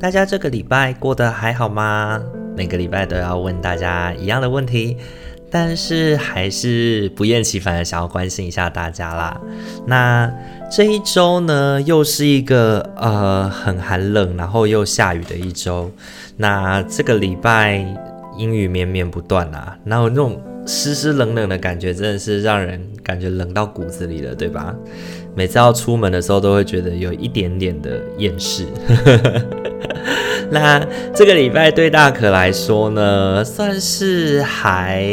大家这个礼拜过得还好吗？每个礼拜都要问大家一样的问题，但是还是不厌其烦的想要关心一下大家啦。那这一周呢，又是一个呃很寒冷，然后又下雨的一周。那这个礼拜阴雨绵绵不断啊，然后那种湿湿冷冷的感觉，真的是让人感觉冷到骨子里了，对吧？每次要出门的时候，都会觉得有一点点的厌世。那这个礼拜对大可来说呢，算是还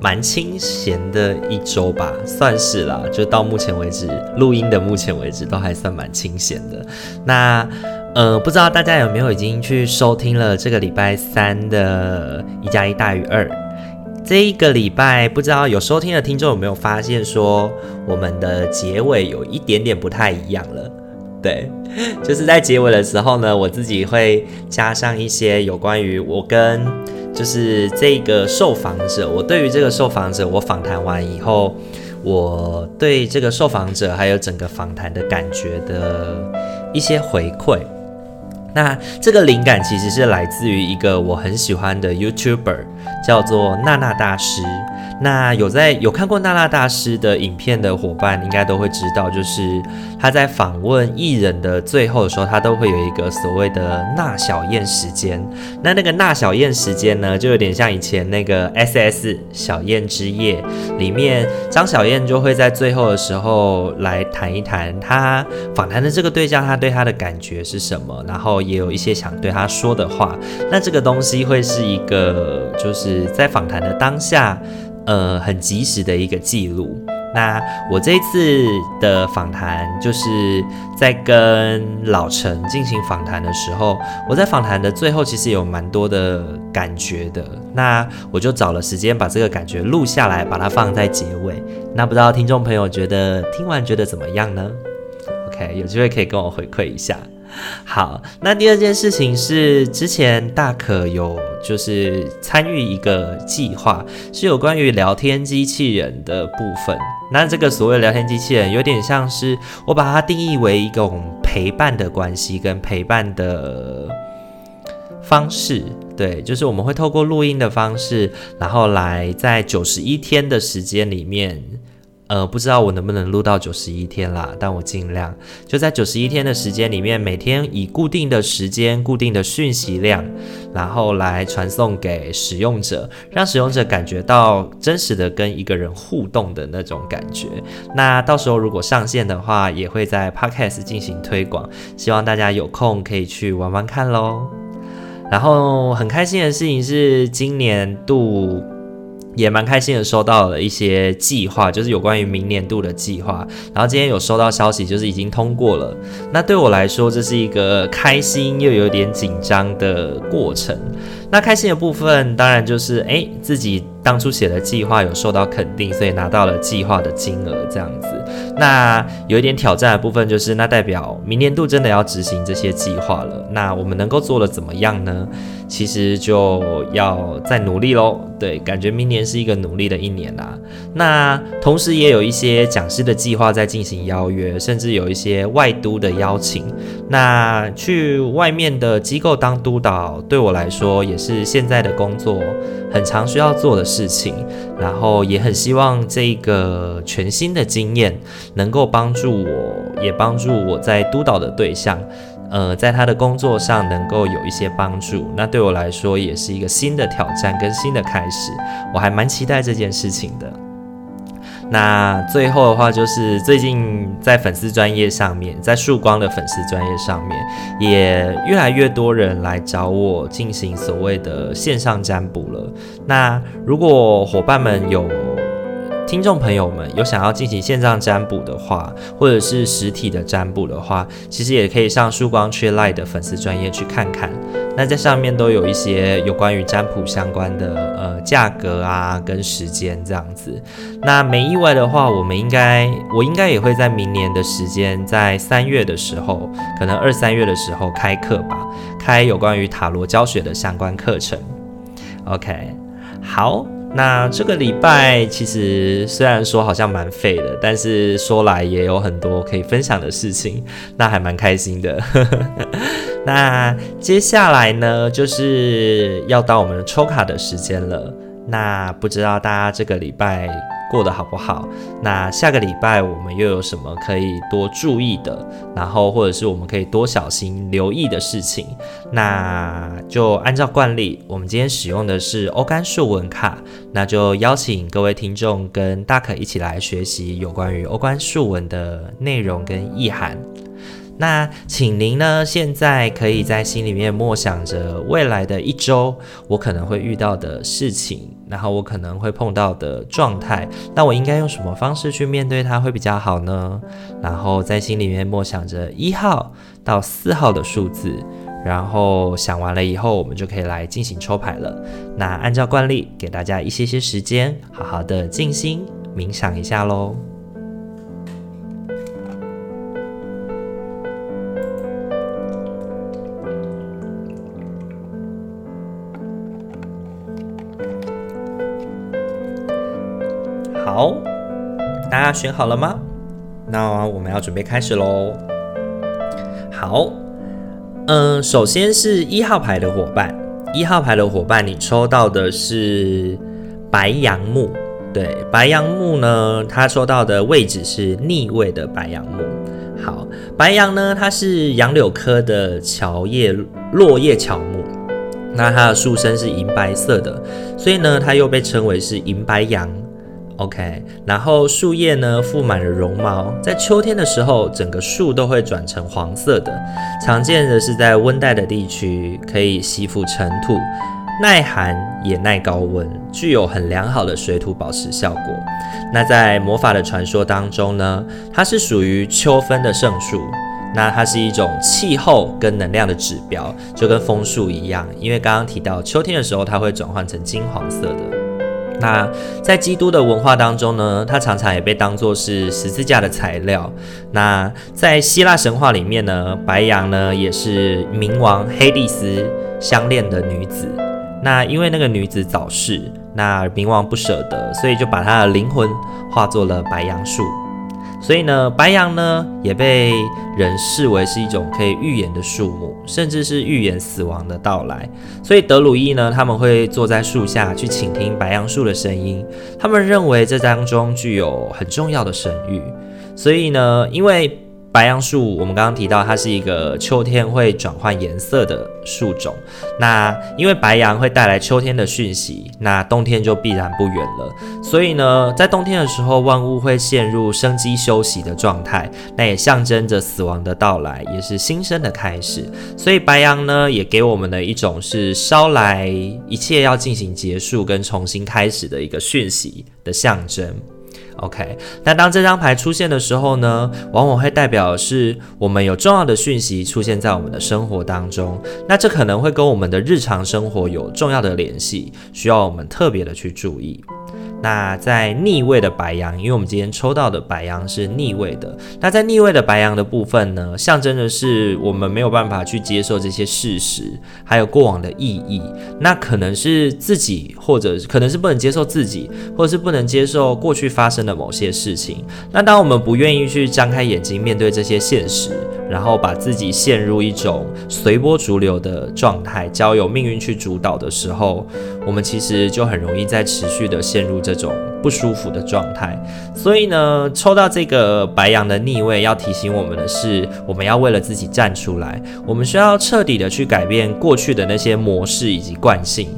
蛮清闲的一周吧，算是啦。就到目前为止，录音的目前为止都还算蛮清闲的。那呃，不知道大家有没有已经去收听了这个礼拜三的一加一大于二？这一个礼拜，不知道有收听的听众有没有发现说，我们的结尾有一点点不太一样了。对，就是在结尾的时候呢，我自己会加上一些有关于我跟就是这个受访者，我对于这个受访者，我访谈完以后，我对这个受访者还有整个访谈的感觉的一些回馈。那这个灵感其实是来自于一个我很喜欢的 YouTuber，叫做娜娜大师。那有在有看过娜娜大师的影片的伙伴，应该都会知道，就是他在访问艺人的最后的时候，他都会有一个所谓的娜小燕时间。那那个娜小燕时间呢，就有点像以前那个 SS 小燕之夜里面，张小燕就会在最后的时候来谈一谈他访谈的这个对象，他对他的感觉是什么，然后也有一些想对他说的话。那这个东西会是一个，就是在访谈的当下。呃，很及时的一个记录。那我这一次的访谈，就是在跟老陈进行访谈的时候，我在访谈的最后，其实有蛮多的感觉的。那我就找了时间把这个感觉录下来，把它放在结尾。那不知道听众朋友觉得听完觉得怎么样呢？OK，有机会可以跟我回馈一下。好，那第二件事情是，之前大可有就是参与一个计划，是有关于聊天机器人的部分。那这个所谓聊天机器人，有点像是我把它定义为一种陪伴的关系跟陪伴的方式。对，就是我们会透过录音的方式，然后来在九十一天的时间里面。呃，不知道我能不能录到九十一天啦，但我尽量就在九十一天的时间里面，每天以固定的时间、固定的讯息量，然后来传送给使用者，让使用者感觉到真实的跟一个人互动的那种感觉。那到时候如果上线的话，也会在 Podcast 进行推广，希望大家有空可以去玩玩看喽。然后很开心的事情是，今年度。也蛮开心的，收到了一些计划，就是有关于明年度的计划。然后今天有收到消息，就是已经通过了。那对我来说，这是一个开心又有点紧张的过程。那开心的部分，当然就是诶，自己。当初写的计划有受到肯定，所以拿到了计划的金额这样子。那有一点挑战的部分就是，那代表明年度真的要执行这些计划了。那我们能够做的怎么样呢？其实就要再努力喽。对，感觉明年是一个努力的一年啊。那同时也有一些讲师的计划在进行邀约，甚至有一些外督的邀请。那去外面的机构当督导，对我来说也是现在的工作很常需要做的事情，然后也很希望这个全新的经验能够帮助我，也帮助我在督导的对象，呃，在他的工作上能够有一些帮助。那对我来说也是一个新的挑战跟新的开始，我还蛮期待这件事情的。那最后的话，就是最近在粉丝专业上面，在曙光的粉丝专业上面，也越来越多人来找我进行所谓的线上占卜了。那如果伙伴们有听众朋友们有想要进行线上占卜的话，或者是实体的占卜的话，其实也可以上曙光雀 Line 的粉丝专页去看看。那在上面都有一些有关于占卜相关的呃价格啊跟时间这样子。那没意外的话，我们应该我应该也会在明年的时间，在三月的时候，可能二三月的时候开课吧，开有关于塔罗教学的相关课程。OK，好。那这个礼拜其实虽然说好像蛮废的，但是说来也有很多可以分享的事情，那还蛮开心的。那接下来呢，就是要到我们抽卡的时间了。那不知道大家这个礼拜过得好不好？那下个礼拜我们又有什么可以多注意的？然后或者是我们可以多小心留意的事情？那就按照惯例，我们今天使用的是欧干数文卡，那就邀请各位听众跟大可一起来学习有关于欧干数文的内容跟意涵。那请您呢，现在可以在心里面默想着未来的一周，我可能会遇到的事情，然后我可能会碰到的状态，那我应该用什么方式去面对它会比较好呢？然后在心里面默想着一号到四号的数字，然后想完了以后，我们就可以来进行抽牌了。那按照惯例，给大家一些些时间，好好的静心冥想一下喽。选好了吗？那我们要准备开始喽。好，嗯，首先是一号牌的伙伴，一号牌的伙伴，你抽到的是白杨木。对，白杨木呢，它抽到的位置是逆位的白杨木。好，白杨呢，它是杨柳科的乔叶落叶乔木，那它的树身是银白色的，所以呢，它又被称为是银白杨。OK，然后树叶呢，覆满了绒毛，在秋天的时候，整个树都会转成黄色的。常见的是在温带的地区，可以吸附尘土，耐寒也耐高温，具有很良好的水土保持效果。那在魔法的传说当中呢，它是属于秋分的圣树，那它是一种气候跟能量的指标，就跟枫树一样，因为刚刚提到秋天的时候，它会转换成金黄色的。那在基督的文化当中呢，它常常也被当作是十字架的材料。那在希腊神话里面呢，白羊呢也是冥王黑帝斯相恋的女子。那因为那个女子早逝，那冥王不舍得，所以就把她的灵魂化作了白杨树。所以呢，白杨呢也被人视为是一种可以预言的树木，甚至是预言死亡的到来。所以德鲁伊呢，他们会坐在树下去倾听白杨树的声音，他们认为这当中具有很重要的神谕。所以呢，因为白杨树，我们刚刚提到，它是一个秋天会转换颜色的树种。那因为白杨会带来秋天的讯息，那冬天就必然不远了。所以呢，在冬天的时候，万物会陷入生机休息的状态，那也象征着死亡的到来，也是新生的开始。所以白杨呢，也给我们的一种是捎来一切要进行结束跟重新开始的一个讯息的象征。OK，那当这张牌出现的时候呢，往往会代表是我们有重要的讯息出现在我们的生活当中，那这可能会跟我们的日常生活有重要的联系，需要我们特别的去注意。那在逆位的白羊，因为我们今天抽到的白羊是逆位的。那在逆位的白羊的部分呢，象征的是我们没有办法去接受这些事实，还有过往的意义。那可能是自己，或者可能是不能接受自己，或者是不能接受过去发生的某些事情。那当我们不愿意去张开眼睛面对这些现实，然后把自己陷入一种随波逐流的状态，交由命运去主导的时候，我们其实就很容易在持续的陷入这种不舒服的状态，所以呢，抽到这个白羊的逆位，要提醒我们的是，我们要为了自己站出来，我们需要彻底的去改变过去的那些模式以及惯性。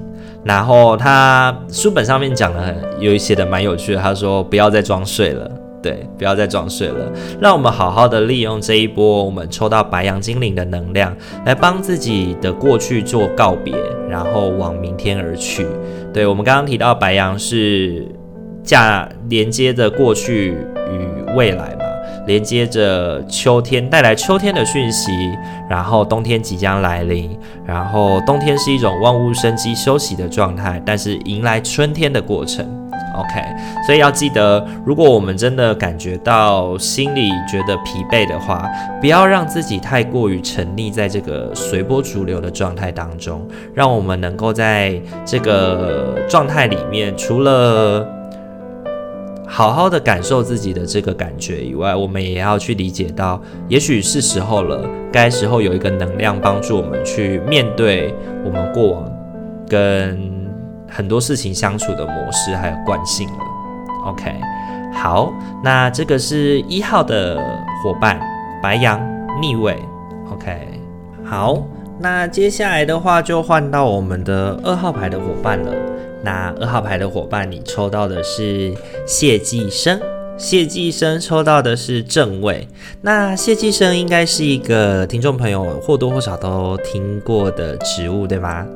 然后他书本上面讲的有一些的蛮有趣的，他说不要再装睡了，对，不要再装睡了，让我们好好的利用这一波我们抽到白羊精灵的能量，来帮自己的过去做告别，然后往明天而去。对，我们刚刚提到白羊是架连接着过去与未来嘛，连接着秋天带来秋天的讯息，然后冬天即将来临，然后冬天是一种万物生机休息的状态，但是迎来春天的过程。OK，所以要记得，如果我们真的感觉到心里觉得疲惫的话，不要让自己太过于沉溺在这个随波逐流的状态当中，让我们能够在这个状态里面，除了好好的感受自己的这个感觉以外，我们也要去理解到，也许是时候了，该时候有一个能量帮助我们去面对我们过往跟。很多事情相处的模式还有惯性了，OK，好，那这个是一号的伙伴白羊逆位，OK，好，那接下来的话就换到我们的二号牌的伙伴了。那二号牌的伙伴，你抽到的是谢继生，谢寄生抽到的是正位。那谢寄生应该是一个听众朋友或多或少都听过的植物，对吗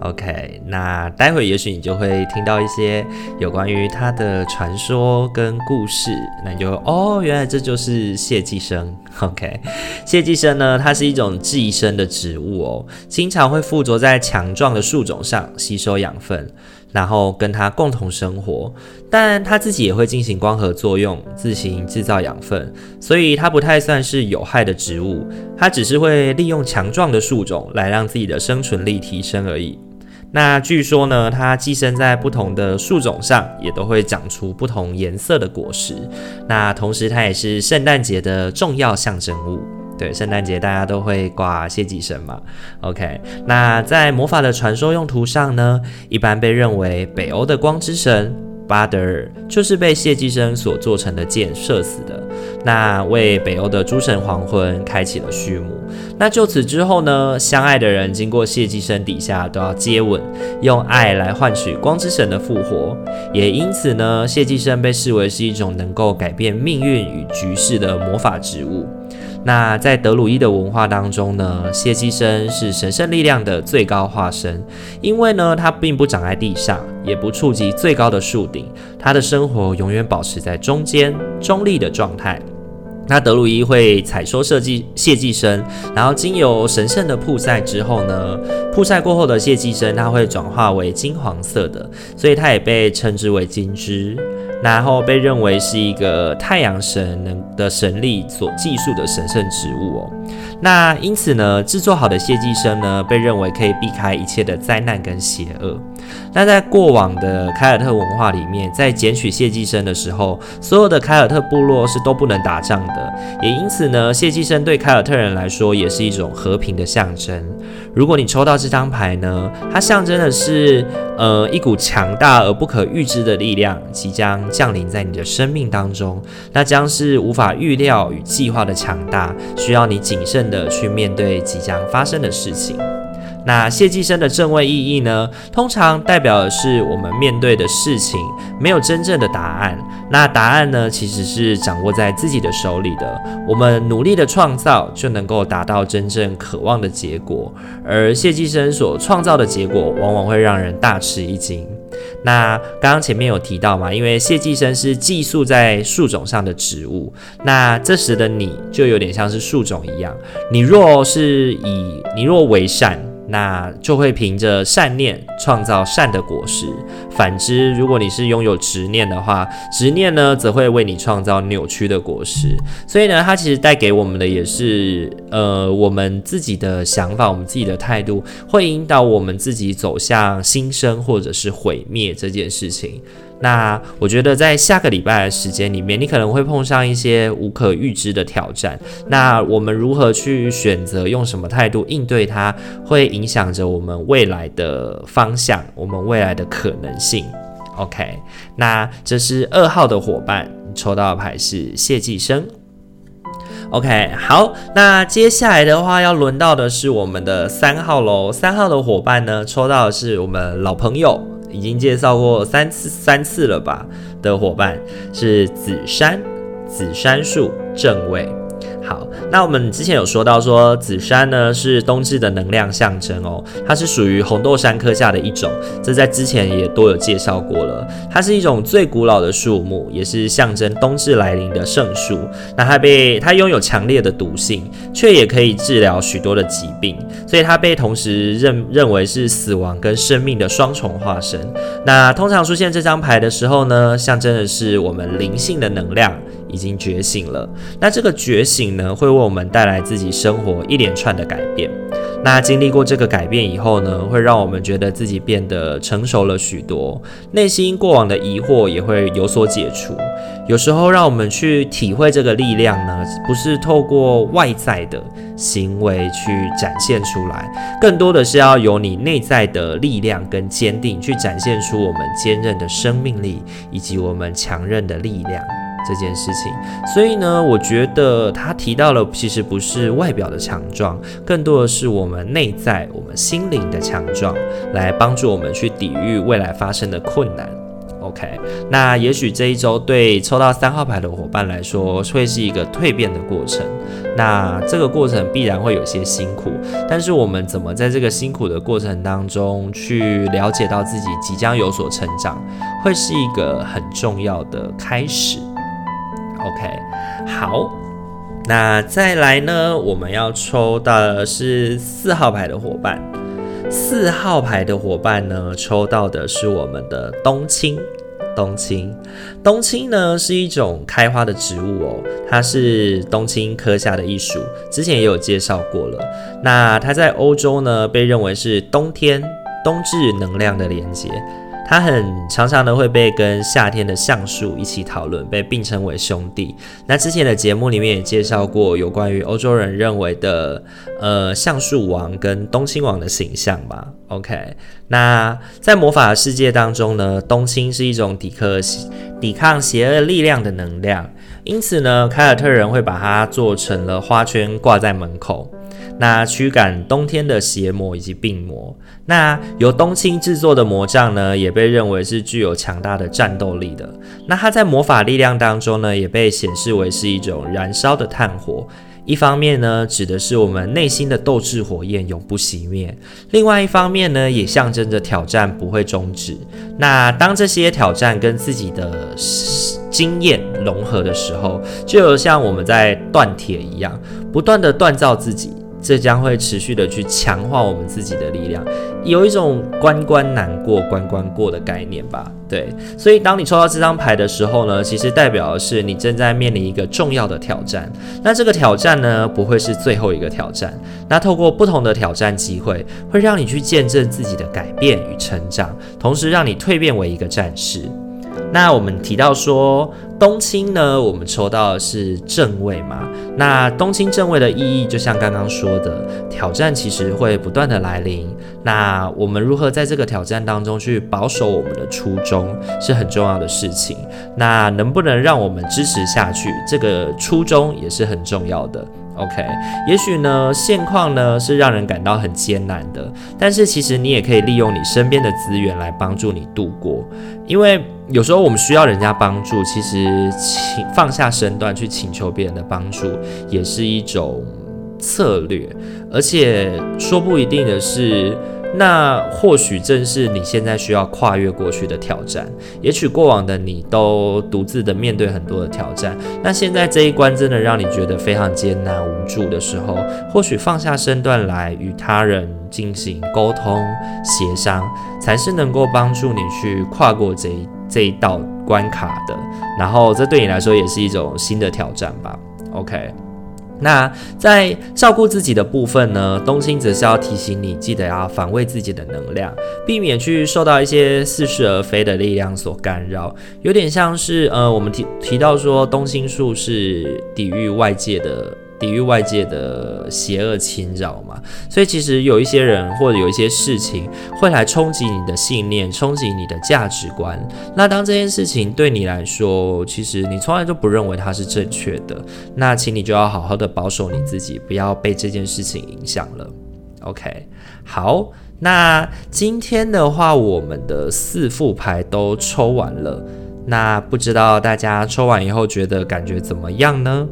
？OK，那待会也许你就会听到一些有关于它的传说跟故事，那你就哦，原来这就是谢寄生。OK，谢寄生呢，它是一种寄生的植物哦，经常会附着在强壮的树种上吸收养分，然后跟它共同生活，但它自己也会进行光合作用，自行制造养分，所以它不太算是有害的植物，它只是会利用强壮的树种来让自己的生存力提升而已。那据说呢，它寄生在不同的树种上，也都会长出不同颜色的果实。那同时，它也是圣诞节的重要象征物。对，圣诞节大家都会挂谢寄生嘛。OK，那在魔法的传说用途上呢，一般被认为北欧的光之神。巴德尔就是被谢寄生所做成的箭射死的，那为北欧的诸神黄昏开启了序幕。那就此之后呢，相爱的人经过谢寄生底下都要接吻，用爱来换取光之神的复活。也因此呢，谢寄生被视为是一种能够改变命运与局势的魔法植物。那在德鲁伊的文化当中呢，谢寄生是神圣力量的最高化身，因为呢，它并不长在地上，也不触及最高的树顶，它的生活永远保持在中间中立的状态。那德鲁伊会采收设计谢寄生，然后经由神圣的曝晒之后呢，曝晒过后的谢寄生它会转化为金黄色的，所以它也被称之为金枝。然后被认为是一个太阳神能的神力所寄宿的神圣植物哦。那因此呢，制作好的谢寄生呢，被认为可以避开一切的灾难跟邪恶。那在过往的凯尔特文化里面，在捡取谢寄生的时候，所有的凯尔特部落是都不能打仗的。也因此呢，谢寄生对凯尔特人来说也是一种和平的象征。如果你抽到这张牌呢，它象征的是呃一股强大而不可预知的力量即将降临在你的生命当中，那将是无法预料与计划的强大，需要你谨慎的去面对即将发生的事情。那谢寄生的正位意义呢，通常代表的是我们面对的事情没有真正的答案，那答案呢，其实是掌握在自己的手里的。我们努力的创造就能够达到真正渴望的结果，而谢寄生所创造的结果往往会让人大吃一惊。那刚刚前面有提到嘛，因为谢寄生是寄宿在树种上的植物，那这时的你就有点像是树种一样，你若是以你若为善。那就会凭着善念创造善的果实。反之，如果你是拥有执念的话，执念呢，则会为你创造扭曲的果实。所以呢，它其实带给我们的也是，呃，我们自己的想法，我们自己的态度，会引导我们自己走向新生或者是毁灭这件事情。那我觉得在下个礼拜的时间里面，你可能会碰上一些无可预知的挑战。那我们如何去选择用什么态度应对它，会影响着我们未来的方向，我们未来的可能性。OK，那这是二号的伙伴，抽到的牌是谢继生。OK，好，那接下来的话要轮到的是我们的三号喽。三号的伙伴呢，抽到的是我们老朋友。已经介绍过三次三次了吧的伙伴是紫杉，紫杉树正位。好，那我们之前有说到说紫杉呢是冬至的能量象征哦，它是属于红豆杉科下的一种，这在之前也都有介绍过了。它是一种最古老的树木，也是象征冬至来临的圣树。那它被它拥有强烈的毒性，却也可以治疗许多的疾病，所以它被同时认认为是死亡跟生命的双重化身。那通常出现这张牌的时候呢，象征的是我们灵性的能量。已经觉醒了，那这个觉醒呢，会为我们带来自己生活一连串的改变。那经历过这个改变以后呢，会让我们觉得自己变得成熟了许多，内心过往的疑惑也会有所解除。有时候，让我们去体会这个力量呢，不是透过外在的行为去展现出来，更多的是要由你内在的力量跟坚定去展现出我们坚韧的生命力以及我们强韧的力量。这件事情，所以呢，我觉得他提到了，其实不是外表的强壮，更多的是我们内在、我们心灵的强壮，来帮助我们去抵御未来发生的困难。OK，那也许这一周对抽到三号牌的伙伴来说，会是一个蜕变的过程。那这个过程必然会有些辛苦，但是我们怎么在这个辛苦的过程当中去了解到自己即将有所成长，会是一个很重要的开始。OK，好，那再来呢？我们要抽到的是四号牌的伙伴。四号牌的伙伴呢，抽到的是我们的冬青。冬青，冬青呢是一种开花的植物哦，它是冬青科下的一属，之前也有介绍过了。那它在欧洲呢，被认为是冬天冬至能量的连接。它很常常的会被跟夏天的橡树一起讨论，被并称为兄弟。那之前的节目里面也介绍过有关于欧洲人认为的呃橡树王跟冬青王的形象吧。OK，那在魔法世界当中呢，冬青是一种抵克抵抗邪恶力量的能量，因此呢，凯尔特人会把它做成了花圈挂在门口。那驱赶冬天的邪魔以及病魔。那由冬青制作的魔杖呢，也被认为是具有强大的战斗力的。那它在魔法力量当中呢，也被显示为是一种燃烧的炭火。一方面呢，指的是我们内心的斗志火焰永不熄灭；另外一方面呢，也象征着挑战不会终止。那当这些挑战跟自己的经验融合的时候，就有像我们在锻铁一样，不断的锻造自己。这将会持续的去强化我们自己的力量，有一种关关难过关关过的概念吧。对，所以当你抽到这张牌的时候呢，其实代表的是你正在面临一个重要的挑战。那这个挑战呢，不会是最后一个挑战。那透过不同的挑战机会，会让你去见证自己的改变与成长，同时让你蜕变为一个战士。那我们提到说，冬青呢，我们抽到的是正位嘛。那冬青正位的意义，就像刚刚说的，挑战其实会不断的来临。那我们如何在这个挑战当中去保守我们的初衷，是很重要的事情。那能不能让我们支持下去，这个初衷也是很重要的。OK，也许呢，现况呢是让人感到很艰难的，但是其实你也可以利用你身边的资源来帮助你度过，因为有时候我们需要人家帮助，其实请放下身段去请求别人的帮助也是一种策略，而且说不一定的是。那或许正是你现在需要跨越过去的挑战。也许过往的你都独自的面对很多的挑战，那现在这一关真的让你觉得非常艰难无助的时候，或许放下身段来与他人进行沟通协商，才是能够帮助你去跨过这一这一道关卡的。然后这对你来说也是一种新的挑战吧。OK。那在照顾自己的部分呢，冬青则是要提醒你，记得要防卫自己的能量，避免去受到一些似是而非的力量所干扰。有点像是呃，我们提提到说，冬青树是抵御外界的。抵御外界的邪恶侵扰嘛，所以其实有一些人或者有一些事情会来冲击你的信念，冲击你的价值观。那当这件事情对你来说，其实你从来都不认为它是正确的，那请你就要好好的保守你自己，不要被这件事情影响了。OK，好，那今天的话，我们的四副牌都抽完了。那不知道大家抽完以后觉得感觉怎么样呢？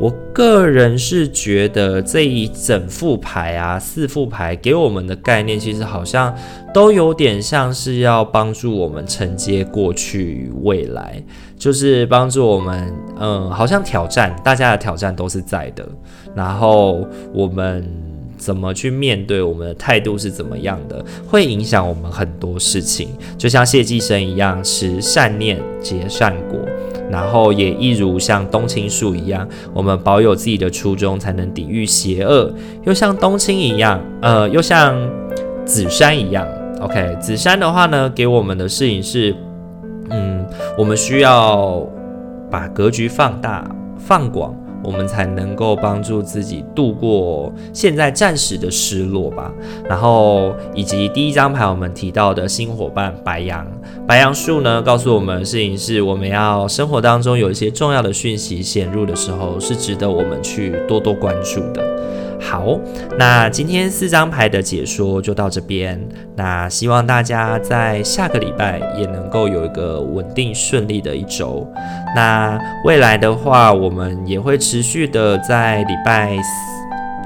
我个人是觉得这一整副牌啊，四副牌给我们的概念，其实好像都有点像是要帮助我们承接过去与未来，就是帮助我们，嗯，好像挑战，大家的挑战都是在的，然后我们。怎么去面对我们的态度是怎么样的，会影响我们很多事情。就像谢济生一样，持善念结善果，然后也一如像冬青树一样，我们保有自己的初衷，才能抵御邪恶。又像冬青一样，呃，又像紫杉一样。OK，紫杉的话呢，给我们的事情是，嗯，我们需要把格局放大、放广。我们才能够帮助自己度过现在暂时的失落吧。然后以及第一张牌我们提到的新伙伴白羊，白羊树呢，告诉我们的事情是，我们要生活当中有一些重要的讯息显入的时候，是值得我们去多多关注的。好，那今天四张牌的解说就到这边。那希望大家在下个礼拜也能够有一个稳定顺利的一周。那未来的话，我们也会持续的在礼拜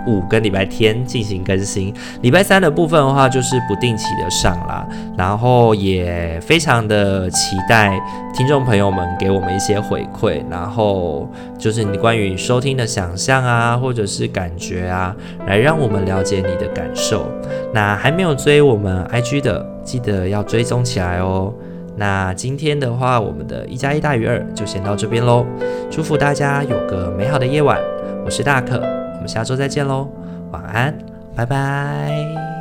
五跟礼拜天进行更新，礼拜三的部分的话就是不定期的上啦，然后也非常的期待听众朋友们给我们一些回馈，然后就是你关于收听的想象啊，或者是感觉啊，来让我们了解你的感受。那还没有追我们 IG 的，记得要追踪起来哦。那今天的话，我们的一加一大于二就先到这边喽，祝福大家有个美好的夜晚，我是大可。下周再见喽，晚安，拜拜。